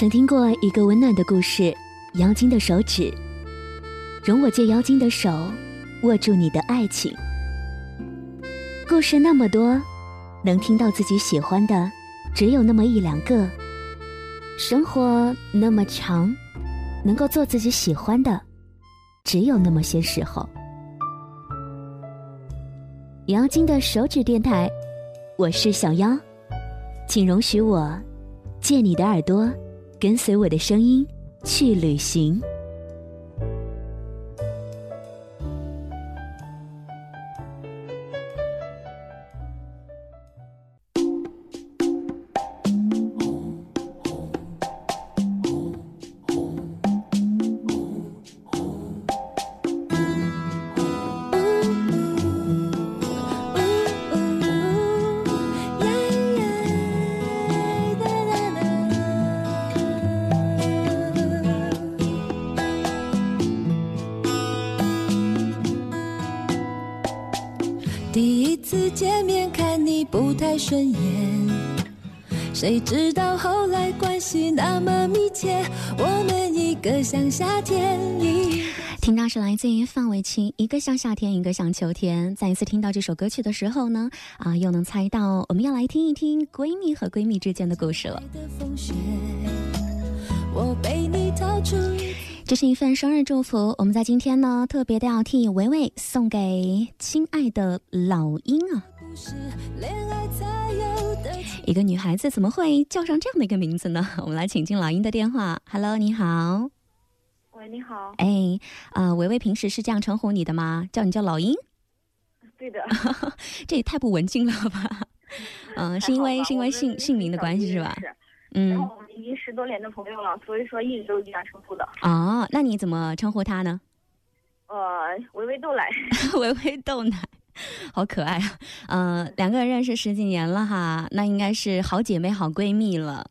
曾听过一个温暖的故事，妖精的手指。容我借妖精的手，握住你的爱情。故事那么多，能听到自己喜欢的，只有那么一两个。生活那么长，能够做自己喜欢的，只有那么些时候。妖精的手指电台，我是小妖，请容许我借你的耳朵。跟随我的声音去旅行。顺眼，谁知道后来关系那么密切，我们一个像夏天一。听到是来自于范玮琪，一个像夏天，一个像秋天。再一次听到这首歌曲的时候呢，啊，又能猜到我们要来听一听闺蜜和闺蜜之间的故事了。这是一份生日祝福，我们在今天呢，特别的要替维维送给亲爱的老鹰啊。一个女孩子怎么会叫上这样的一个名字呢？我们来请进老鹰的电话。Hello，你好。喂，你好。哎，呃，维维平时是这样称呼你的吗？叫你叫老鹰？对的。这也太不文静了吧？嗯，是因为是因为姓姓名的关系是吧？嗯。然后我们已经十多年的朋友了，所以说一直都这样称呼的。哦，那你怎么称呼他呢？呃，维维豆奶。维维豆奶。好可爱啊！嗯，两个人认识十几年了哈，那应该是好姐妹、好闺蜜了。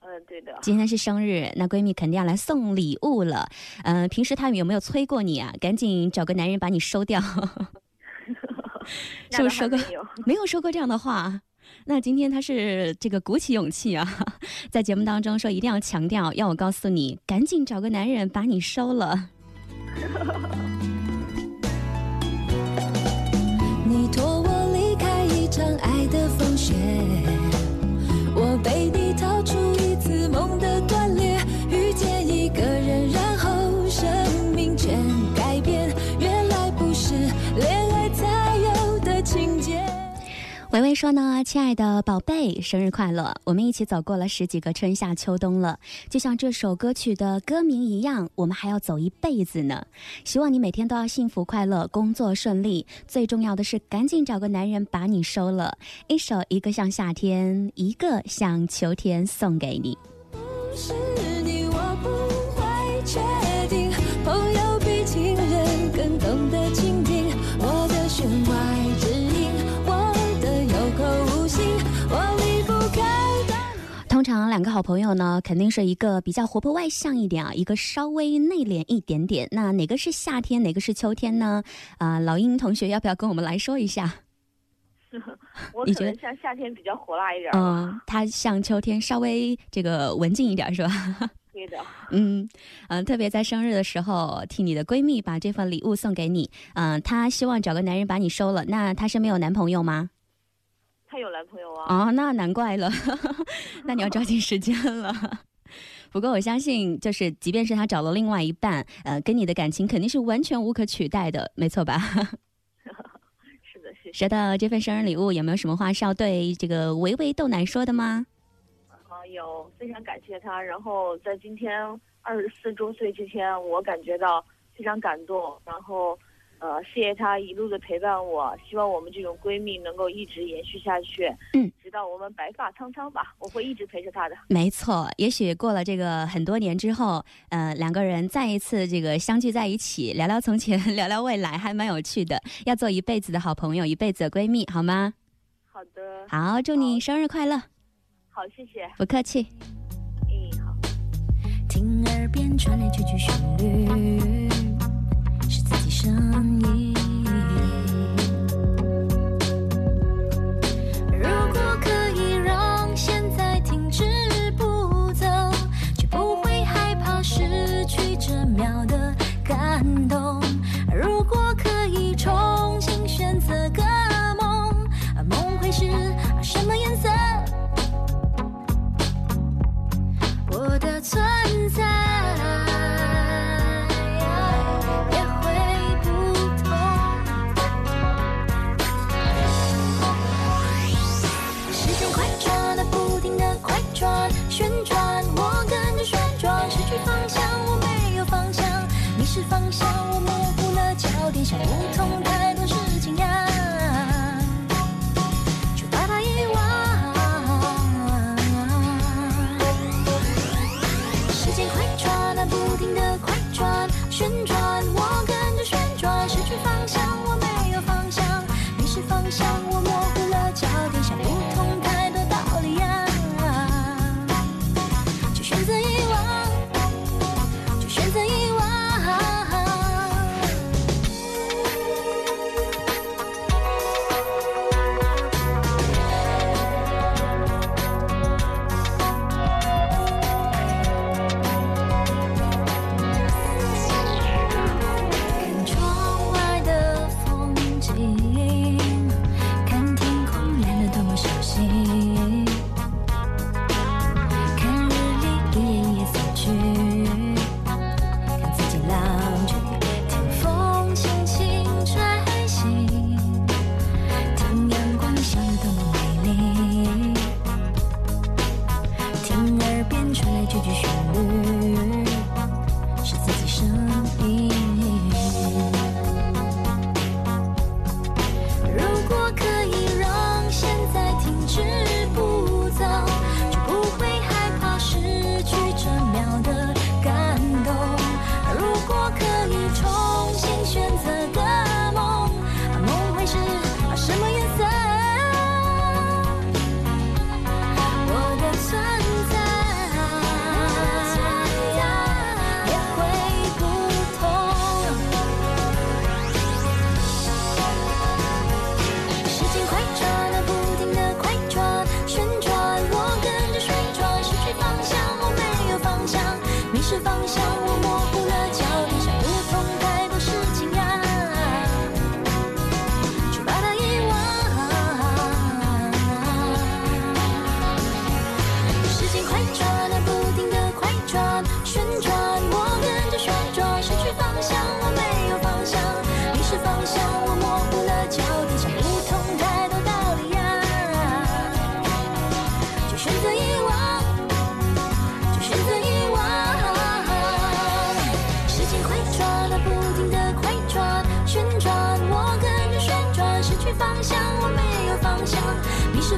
嗯，对的。今天是生日，那闺蜜肯定要来送礼物了。嗯，平时她有没有催过你啊？赶紧找个男人把你收掉。是不是说过？没有说过这样的话。那今天她是这个鼓起勇气啊，在节目当中说一定要强调，要我告诉你，赶紧找个男人把你收了。说呢，亲爱的宝贝，生日快乐！我们一起走过了十几个春夏秋冬了，就像这首歌曲的歌名一样，我们还要走一辈子呢。希望你每天都要幸福快乐，工作顺利。最重要的是，赶紧找个男人把你收了。一首《一个像夏天，一个像秋天》送给你。两个好朋友呢，肯定是一个比较活泼外向一点啊，一个稍微内敛一点点。那哪个是夏天，哪个是秋天呢？啊，老鹰同学要不要跟我们来说一下？我觉得像夏天比较火辣一点。嗯，他像秋天稍微这个文静一点，是吧？对的。嗯嗯，特别在生日的时候，替你的闺蜜把这份礼物送给你。嗯，她希望找个男人把你收了。那她身边有男朋友吗？他有男朋友啊？啊，那难怪了，那你要抓紧时间了。不过我相信，就是即便是他找了另外一半，呃，跟你的感情肯定是完全无可取代的，没错吧？是的，是的。收到这份生日礼物，有没有什么话是要对这个维维豆奶说的吗？啊，有，非常感谢他。然后在今天二十四周岁之前，我感觉到非常感动。然后。呃，谢谢她一路的陪伴我，希望我们这种闺蜜能够一直延续下去，嗯，直到我们白发苍苍吧，我会一直陪着她的。没错，也许过了这个很多年之后，呃，两个人再一次这个相聚在一起，聊聊从前，聊聊未来，还蛮有趣的。要做一辈子的好朋友，一辈子的闺蜜，好吗？好的。好，祝你生日快乐。好，谢谢。不客气。嗯，好。听耳边传来句句旋律。声音。很不同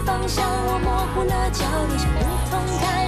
方向我模糊了焦点想不通该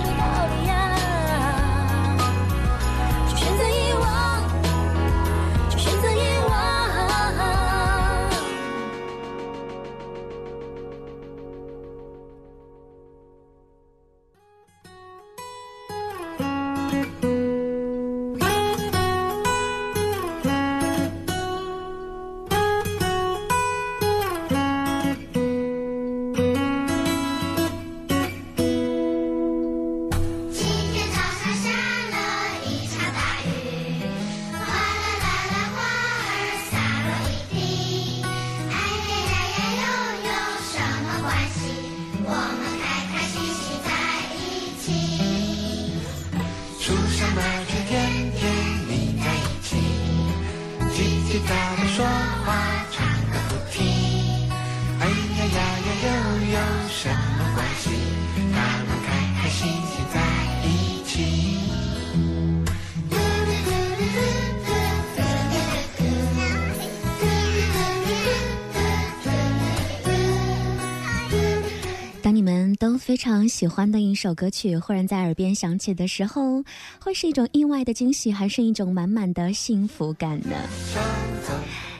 非常喜欢的一首歌曲，忽然在耳边响起的时候，会是一种意外的惊喜，还是一种满满的幸福感呢？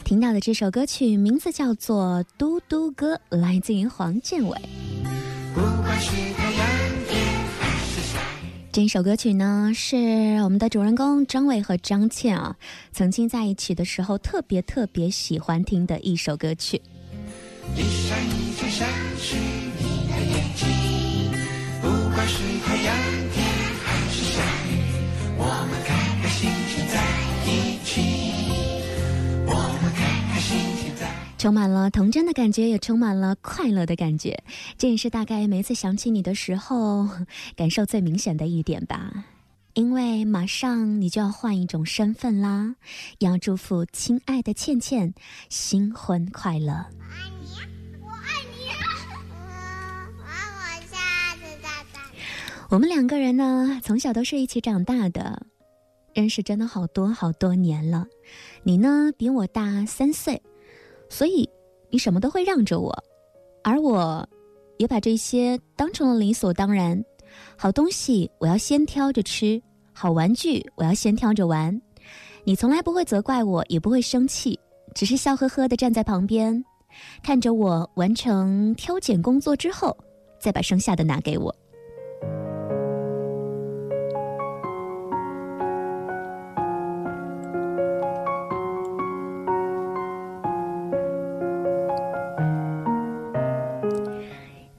听到的这首歌曲名字叫做嘟嘟歌，来自于黄建伟。这首歌曲呢，是我们的主人公张伟和张倩啊，曾经在一起的时候，特别特别喜欢听的一首歌曲。一闪一闪一闪。是太阳天还是下雨我们开开心心在一起我们开开心心在充满了童真的感觉也充满了快乐的感觉。这也是大概每次想起你的时候感受最明显的一点吧。因为马上你就要换一种身份啦要祝福亲爱的倩倩新婚快乐。我们两个人呢，从小都是一起长大的，认识真的好多好多年了。你呢，比我大三岁，所以你什么都会让着我，而我，也把这些当成了理所当然。好东西我要先挑着吃，好玩具我要先挑着玩。你从来不会责怪我，也不会生气，只是笑呵呵的站在旁边，看着我完成挑拣工作之后，再把剩下的拿给我。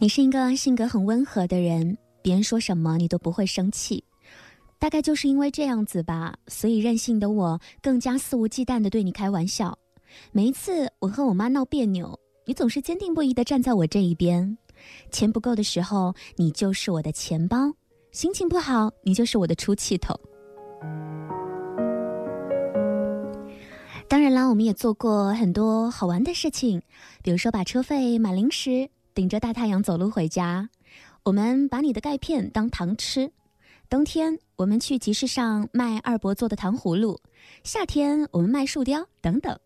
你是一个性格很温和的人，别人说什么你都不会生气。大概就是因为这样子吧，所以任性的我更加肆无忌惮的对你开玩笑。每一次我和我妈闹别扭，你总是坚定不移的站在我这一边。钱不够的时候，你就是我的钱包；心情不好，你就是我的出气筒。当然啦，我们也做过很多好玩的事情，比如说把车费、买零食，顶着大太阳走路回家。我们把你的钙片当糖吃。冬天我们去集市上卖二伯做的糖葫芦，夏天我们卖树雕等等。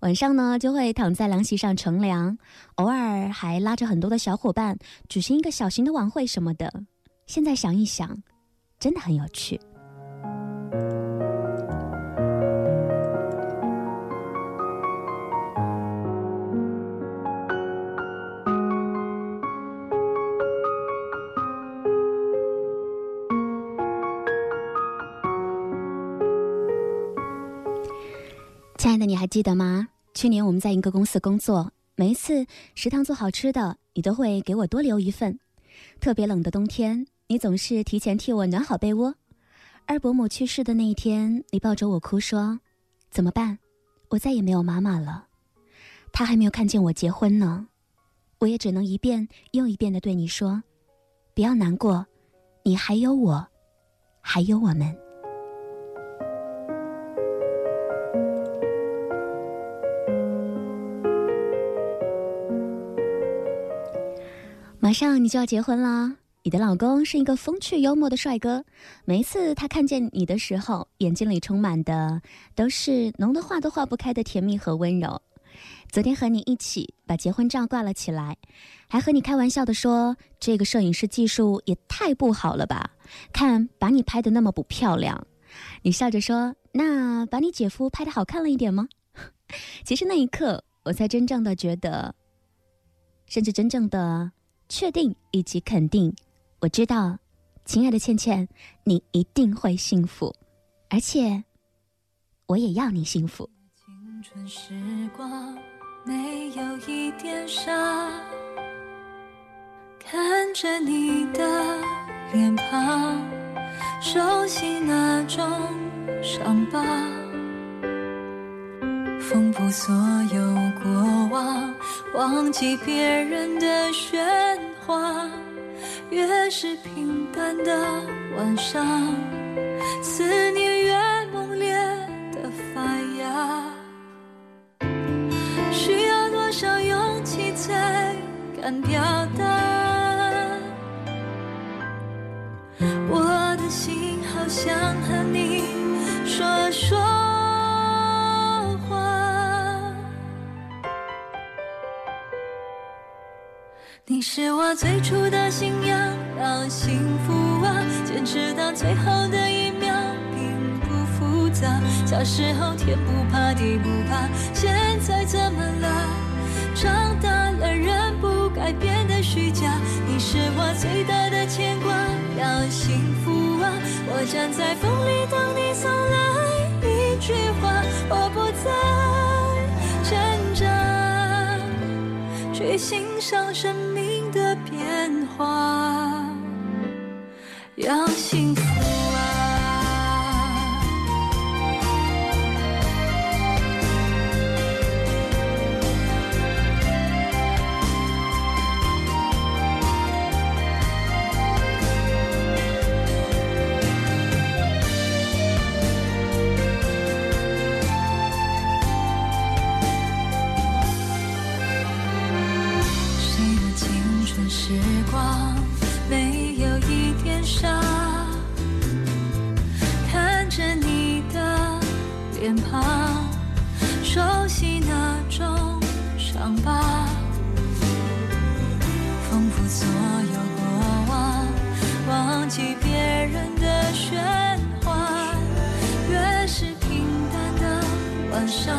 晚上呢就会躺在凉席上乘凉，偶尔还拉着很多的小伙伴举行一个小型的晚会什么的。现在想一想，真的很有趣。亲爱的，你还记得吗？去年我们在一个公司工作，每一次食堂做好吃的，你都会给我多留一份。特别冷的冬天，你总是提前替我暖好被窝。二伯母去世的那一天，你抱着我哭说：“怎么办？我再也没有妈妈了。她还没有看见我结婚呢。”我也只能一遍又一遍的对你说：“不要难过，你还有我，还有我们。”马上你就要结婚啦！你的老公是一个风趣幽默的帅哥，每一次他看见你的时候，眼睛里充满的都是浓的化都化不开的甜蜜和温柔。昨天和你一起把结婚照挂了起来，还和你开玩笑的说：“这个摄影师技术也太不好了吧？看把你拍的那么不漂亮。”你笑着说：“那把你姐夫拍的好看了一点吗？” 其实那一刻，我才真正的觉得，甚至真正的。确定以及肯定，我知道，亲爱的倩倩，你一定会幸福，而且，我也要你幸福。青春时光没有一点傻，看着你的脸庞，熟悉那种伤疤，缝补所有过往，忘记别人的喧哗。越是平淡的晚上，思念越猛烈的发芽。需要多少勇气才敢表达？我的心好想和你说说你是我最初的信仰，让幸福啊坚持到最后的一秒，并不复杂。小时候天不怕地不怕，现在怎么了？长大了人不该变得虚假。你是我最大的牵挂，要幸福啊！我站在风里等你送来一句话，我不在去欣赏生命的变化，要幸福。伤疤，丰富所有过往，忘记别人的喧哗。越是平淡的晚上，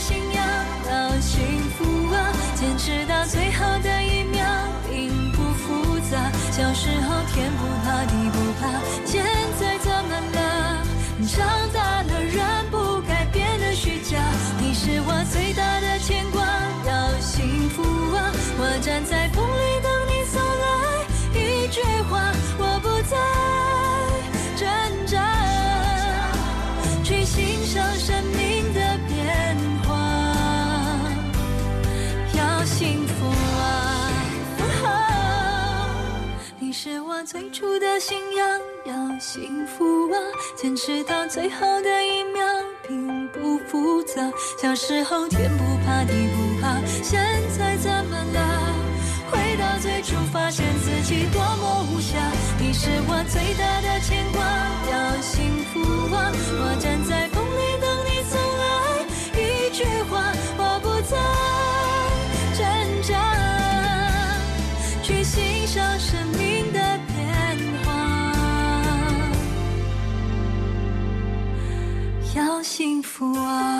信仰，要幸福啊！坚持到最后的一秒，并不复杂。小时候天不怕地不怕，现在怎么了？长大了，人不该变得虚假。你是我最大的牵挂，要幸福啊！我站在风是我最初的信仰，要幸福啊！坚持到最后的一秒，并不复杂。小时候天不怕地不怕，现在怎么了？回到最初，发现自己多么无暇。你是我最大的牵挂，要幸福啊！我站在风里等你送来一句话，我不再挣扎。去欣赏生命幸福啊！